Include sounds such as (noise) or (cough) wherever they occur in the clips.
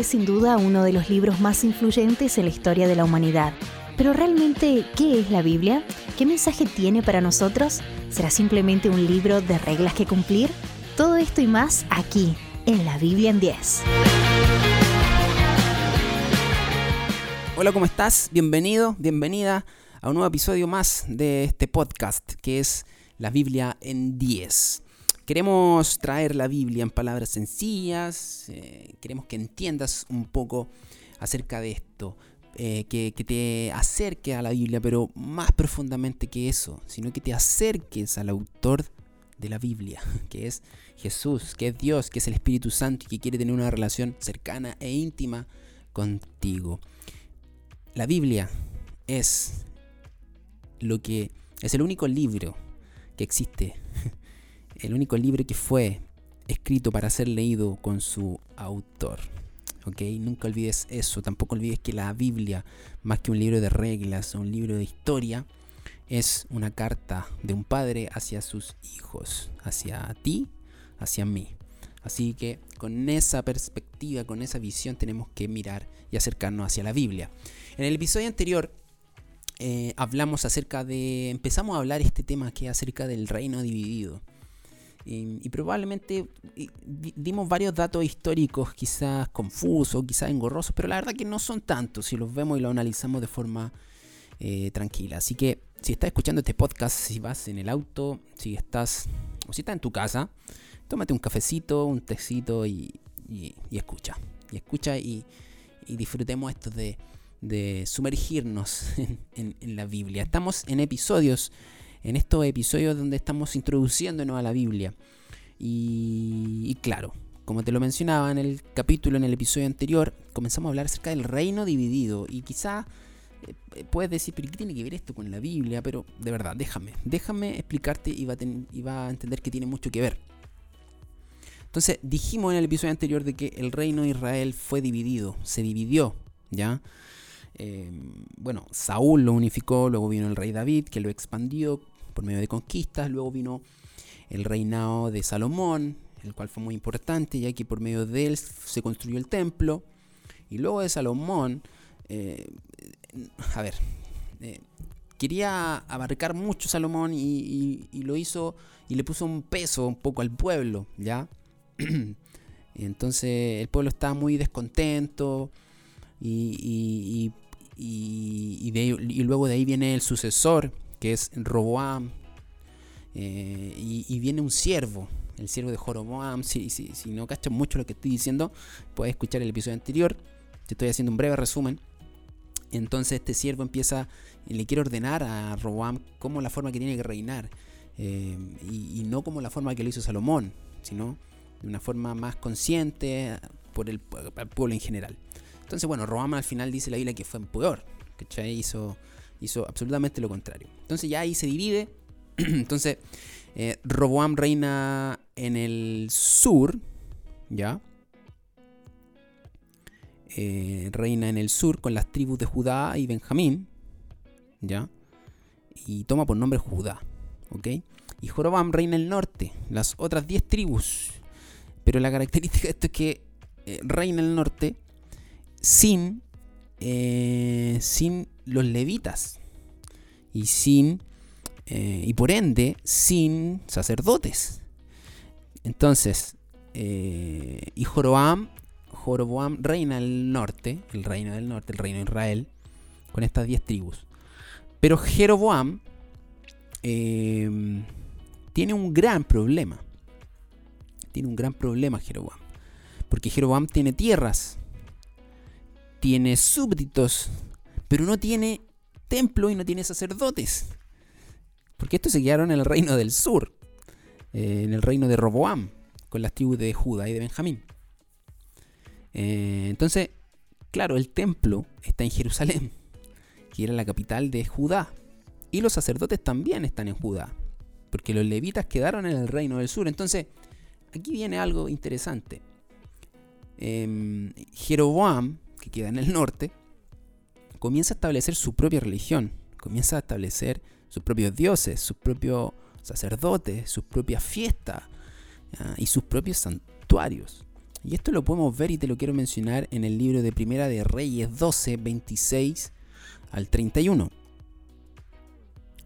es sin duda uno de los libros más influyentes en la historia de la humanidad. Pero realmente, ¿qué es la Biblia? ¿Qué mensaje tiene para nosotros? ¿Será simplemente un libro de reglas que cumplir? Todo esto y más aquí, en la Biblia en 10. Hola, ¿cómo estás? Bienvenido, bienvenida a un nuevo episodio más de este podcast que es la Biblia en 10. Queremos traer la Biblia en palabras sencillas, eh, queremos que entiendas un poco acerca de esto, eh, que, que, te acerque a la Biblia, pero más profundamente que eso, sino que te acerques al autor de la Biblia, (laughs) que es Jesús, que es Dios, que es el Espíritu Santo y que quiere tener una relación cercana e íntima contigo. La Biblia es lo que es el único libro que existe, el único libro que fue escrito para ser leído con su autor. ¿ok? Nunca olvides eso, tampoco olvides que la Biblia, más que un libro de reglas o un libro de historia, es una carta de un padre hacia sus hijos, hacia ti, hacia mí. Así que con esa perspectiva, con esa visión tenemos que mirar y acercarnos hacia la Biblia. En el episodio anterior eh, hablamos acerca de, empezamos a hablar este tema que es acerca del reino dividido. Y, probablemente dimos varios datos históricos quizás confusos, quizás engorrosos, pero la verdad que no son tantos si los vemos y los analizamos de forma eh, tranquila. Así que si estás escuchando este podcast, si vas en el auto, si estás o si estás en tu casa, tómate un cafecito, un tecito y, escucha. Y escucha y, disfrutemos esto de, sumergirnos (laughs) en, la Biblia. Estamos en episodios, en estos episodios donde estamos introduciéndonos a la Biblia. Y, claro, como te lo mencionaba en el capítulo, en el episodio anterior, comenzamos a hablar acerca del reino dividido. Y quizá eh, puedes decir, pero ¿qué tiene que ver esto con la Biblia? Pero de verdad, déjame, déjame explicarte y va y a entender que tiene mucho que ver. Entonces dijimos en el episodio anterior de que el reino de Israel fue dividido, se dividió, ¿ya? Em, bueno, Saúl lo unificó, luego vino el rey David que lo expandió por medio de conquistas, luego vino el reinado de Salomón, el cual fue muy importante, ya que por medio de él se construyó el templo, y luego de Salomón, eh, a ver, eh, quería abarcar mucho Salomón y, lo hizo y le puso un peso un poco al pueblo, ¿ya? (clears throat) entonces el pueblo estaba muy descontento y, y, luego de ahí viene el sucesor, que es Roboam, eh, y, viene un siervo, el siervo de Joroboam. Si, si, si no cachas mucho lo que estoy diciendo, puedes escuchar el episodio anterior. Te estoy haciendo un breve resumen. Entonces este siervo empieza, y le quiere ordenar a Roboam como la forma que tiene que reinar. Eh, y, no como la forma que lo hizo Salomón, sino de una forma más consciente por el, pueblo en general. Entonces, bueno, Roam al final dice la Biblia que fue peor, ¿cachai? Hizo, hizo absolutamente lo contrario. Entonces ya ahí se divide. (clears throat) Entonces, eh, Roboam reina en el sur, ¿ya? Eh, reina en el sur con las tribus de Judá y Benjamín, ¿ya? Y toma por nombre Judá, ¿ok? Y Jorobam reina en el norte, las otras 10 tribus pero la característica de esto es que eh, reina el norte sin, sin los levitas y sin eh, y por ende sin sacerdotes. Entonces, y Joroboam, Joroboam reina el norte, el reino del norte, el reino de Israel, con estas 10 tribus. Pero Jeroboam tiene un gran problema tiene un gran problema Jeroboam. Porque Jeroboam tiene tierras, tiene súbditos, pero no tiene templo y no tiene sacerdotes. Porque estos se quedaron en el reino del sur, eh, en el reino de Roboam, con las tribus de Judá y de Benjamín. Eh, entonces, claro, el templo está en Jerusalén, que era la capital de Judá. Y los sacerdotes también están en Judá, porque los levitas quedaron en el reino del sur. Entonces, aquí viene algo interesante. Eh, Jeroboam, que queda en el norte, comienza a establecer su propia religión, comienza a establecer sus propios dioses, sus propios sacerdotes, sus propias fiestas y sus propios santuarios. Y esto lo podemos ver y te lo quiero mencionar en el libro de Primera de Reyes 12, 26 al 31.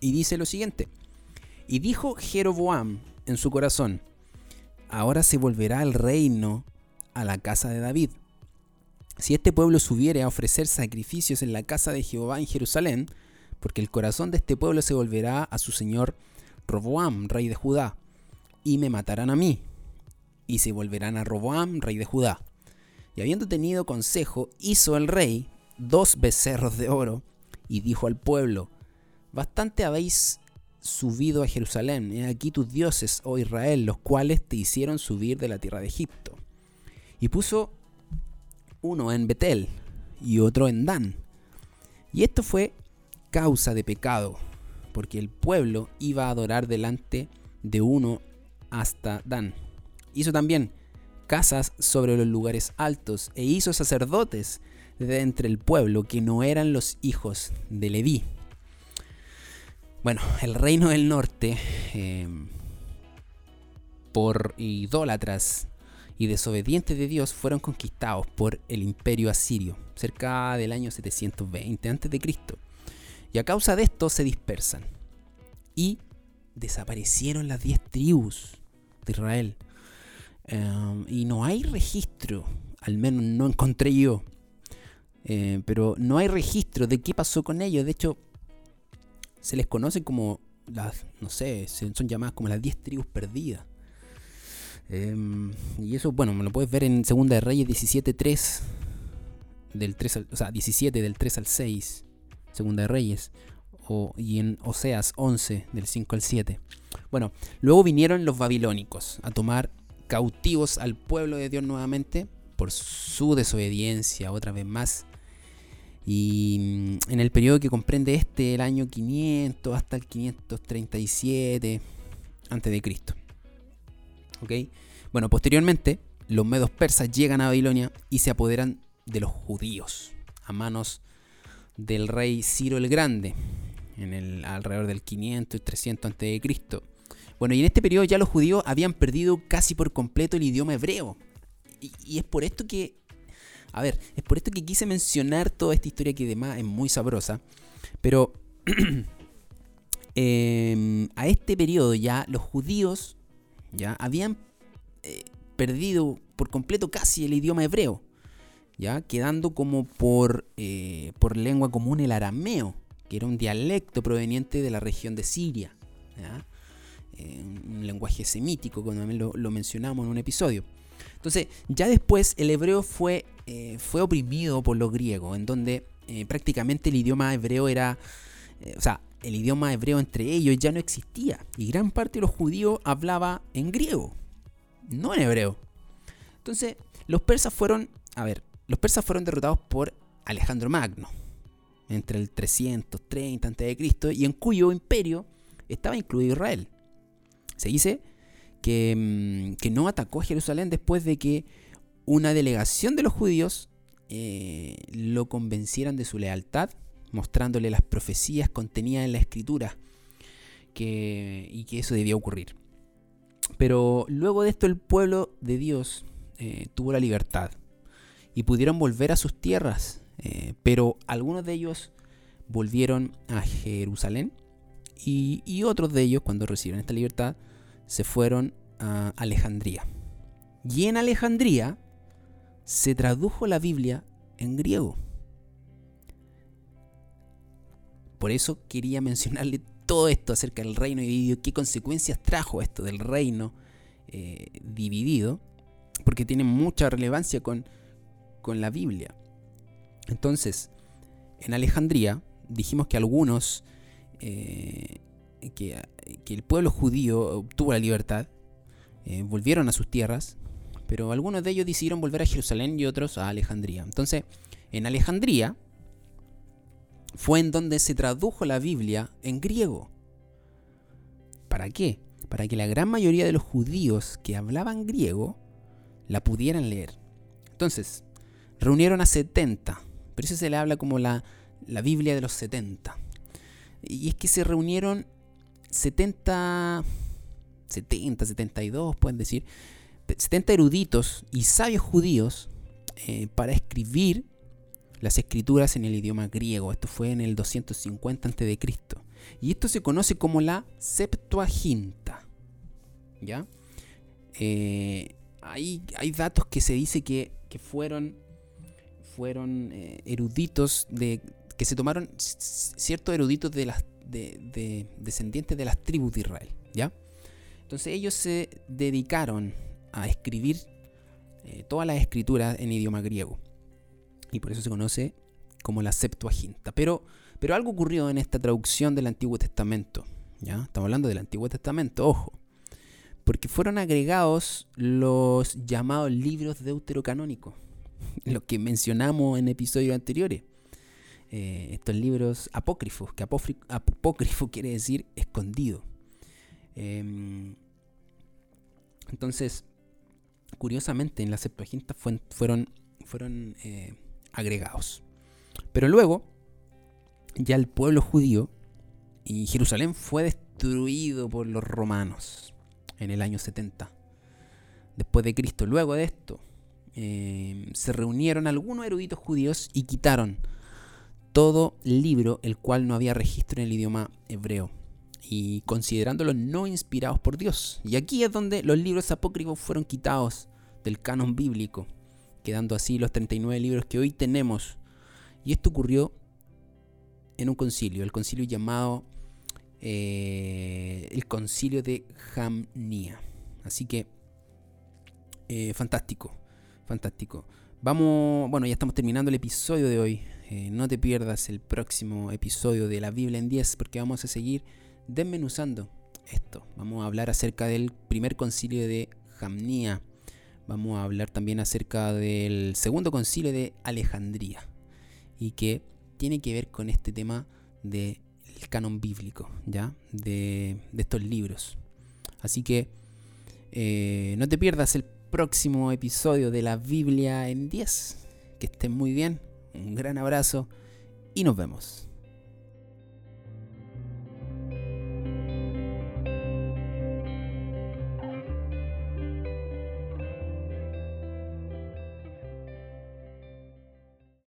Y dice lo siguiente. Y dijo Jeroboam en su corazón, ahora se volverá el reino a la casa de David. Si este pueblo subiere a ofrecer sacrificios en la casa de Jehová en Jerusalén, porque el corazón de este pueblo se volverá a su señor Roboam, rey de Judá, y me matarán a mí, y se volverán a Roboam, rey de Judá. Y habiendo tenido consejo, hizo el rey dos becerros de oro, y dijo al pueblo, Bastante habéis subido a Jerusalén, he aquí tus dioses, oh Israel, los cuales te hicieron subir de la tierra de Egipto. Y puso uno en Betel y otro en Dan. Y esto fue causa de pecado, porque el pueblo iba a adorar delante de uno hasta Dan. Hizo también casas sobre los lugares altos e hizo sacerdotes de entre el pueblo que no eran los hijos de Leví. Bueno, el reino del norte, eh, por idólatras y desobedientes de Dios, fueron conquistados por el imperio asirio, cerca del año 720 a.C. Y a causa de esto se dispersan. Y desaparecieron las diez tribus de Israel. Eh, y no hay registro, al menos no encontré yo, eh, pero no hay registro de qué pasó con ellos. De hecho, se les conoce como las, no sé, son llamadas como las 10 tribus perdidas. Em, y eso, bueno, me lo puedes ver en Segunda de Reyes 17.3, del 3 o sea, 17 del 3 al 6, Segunda de Reyes, o, y en Oseas 11 del 5 al 7. Bueno, luego vinieron los babilónicos a tomar cautivos al pueblo de Dios nuevamente por su desobediencia, otra vez más y mm, en el periodo que comprende este, el año 500 hasta el 537 a.C. Bueno, posteriormente, los medos persas llegan a Babilonia y se apoderan de los judíos a manos del rey Ciro el Grande, en el, alrededor del 500 y 300 a.C. Bueno, y en este periodo ya los judíos habían perdido casi por completo el idioma hebreo. y es por esto que a ver, es por esto que quise mencionar toda esta historia que además es muy sabrosa. Pero (clears throat) em, a este periodo ya los judíos ya habían eh, perdido por completo casi el idioma hebreo. ¿ya? Quedando como por, eh, por lengua común el arameo, que era un dialecto proveniente de la región de Siria. Eh, un lenguaje semítico, como lo, lo mencionamos en un episodio. Entonces, ya después el hebreo fue, eh, fue oprimido por los griegos, en donde prácticamente el idioma hebreo era, o sea, el idioma hebreo entre ellos ya no existía. Y gran parte de los judíos hablaba en griego, no en hebreo. Entonces, los persas fueron, a ver, los persas fueron derrotados por Alejandro Magno entre el 330 a.C. y en cuyo imperio estaba incluido Israel. Se dice Mm, que, no atacó Jerusalén después de que una delegación de los judíos eh, lo convencieran de su lealtad, mostrándole las profecías contenidas en la escritura y que eso debía ocurrir. Pero luego de esto el pueblo de Dios eh, tuvo la libertad y pudieron volver a sus tierras, eh, pero algunos de ellos volvieron a Jerusalén y otros de ellos cuando recibieron esta libertad se fueron a Alejandría. Y en Alejandría se tradujo la Biblia en griego. Por eso quería mencionarle todo esto acerca del reino dividido, qué consecuencias trajo esto del reino eh, dividido, porque tiene mucha relevancia con, con la Biblia. Entonces, en Alejandría dijimos que algunos eh, que, el pueblo judío obtuvo la libertad, eh, volvieron a sus tierras, pero algunos de ellos decidieron volver a Jerusalén y otros a Alejandría. Entonces, en Alejandría fue en donde se tradujo la Biblia en griego. ¿Para qué? Para que la gran mayoría de los judíos que hablaban griego la pudieran leer. Entonces, reunieron a 70, pero eso se le habla como la, la Biblia de los 70. Y es que se reunieron 70, 70, 72, pueden decir, 70 eruditos y sabios judíos eh, para escribir las escrituras en el idioma griego. Esto fue en el 250 a.C. Y esto se conoce como la Septuaginta. ¿Ya? Eh, hay, datos que se dice que, fueron, fueron eh, eruditos de, que se tomaron ciertos eruditos de las de, descendientes de las tribus de Israel. ¿Ya? Entonces ellos se dedicaron a escribir eh, todas las escrituras en idioma griego. Y por eso se conoce como la Septuaginta. Pero, pero algo ocurrió en esta traducción del Antiguo Testamento. ¿ya? Estamos hablando del Antiguo Testamento, ojo. Porque fueron agregados los llamados libros deuterocanónicos, (laughs) los que mencionamos en episodios anteriores. Eh, estos libros apócrifos, que apócrifo (laughs) quiere decir escondido. Em, entonces, curiosamente, en la Septuaginta fueron, fueron eh, agregados. Pero luego, ya el pueblo judío y Jerusalén fue destruido por los romanos en el año 70 después de Cristo. Luego de esto, eh, se reunieron algunos eruditos judíos y quitaron todo libro el cual no había registro en el idioma hebreo y considerándolos no inspirados por Dios. Y aquí es donde los libros apócrifos fueron quitados del canon bíblico quedando así los 39 libros que hoy tenemos. Y esto ocurrió en un concilio, el concilio llamado eh, el concilio de Jamnia. Así que, eh, fantástico, fantástico. Vamos, bueno, ya estamos terminando el episodio de hoy. Eh, no te pierdas el próximo episodio de la Biblia en 10 porque vamos a seguir desmenuzando esto. Vamos a hablar acerca del primer concilio de Jamnia vamos a hablar también acerca del segundo concilio de Alejandría y que tiene que ver con este tema del canon bíblico, ¿ya? De, estos libros. Así que eh, no te pierdas el próximo episodio de la Biblia en 10. Que estén muy bien, un gran abrazo y nos vemos.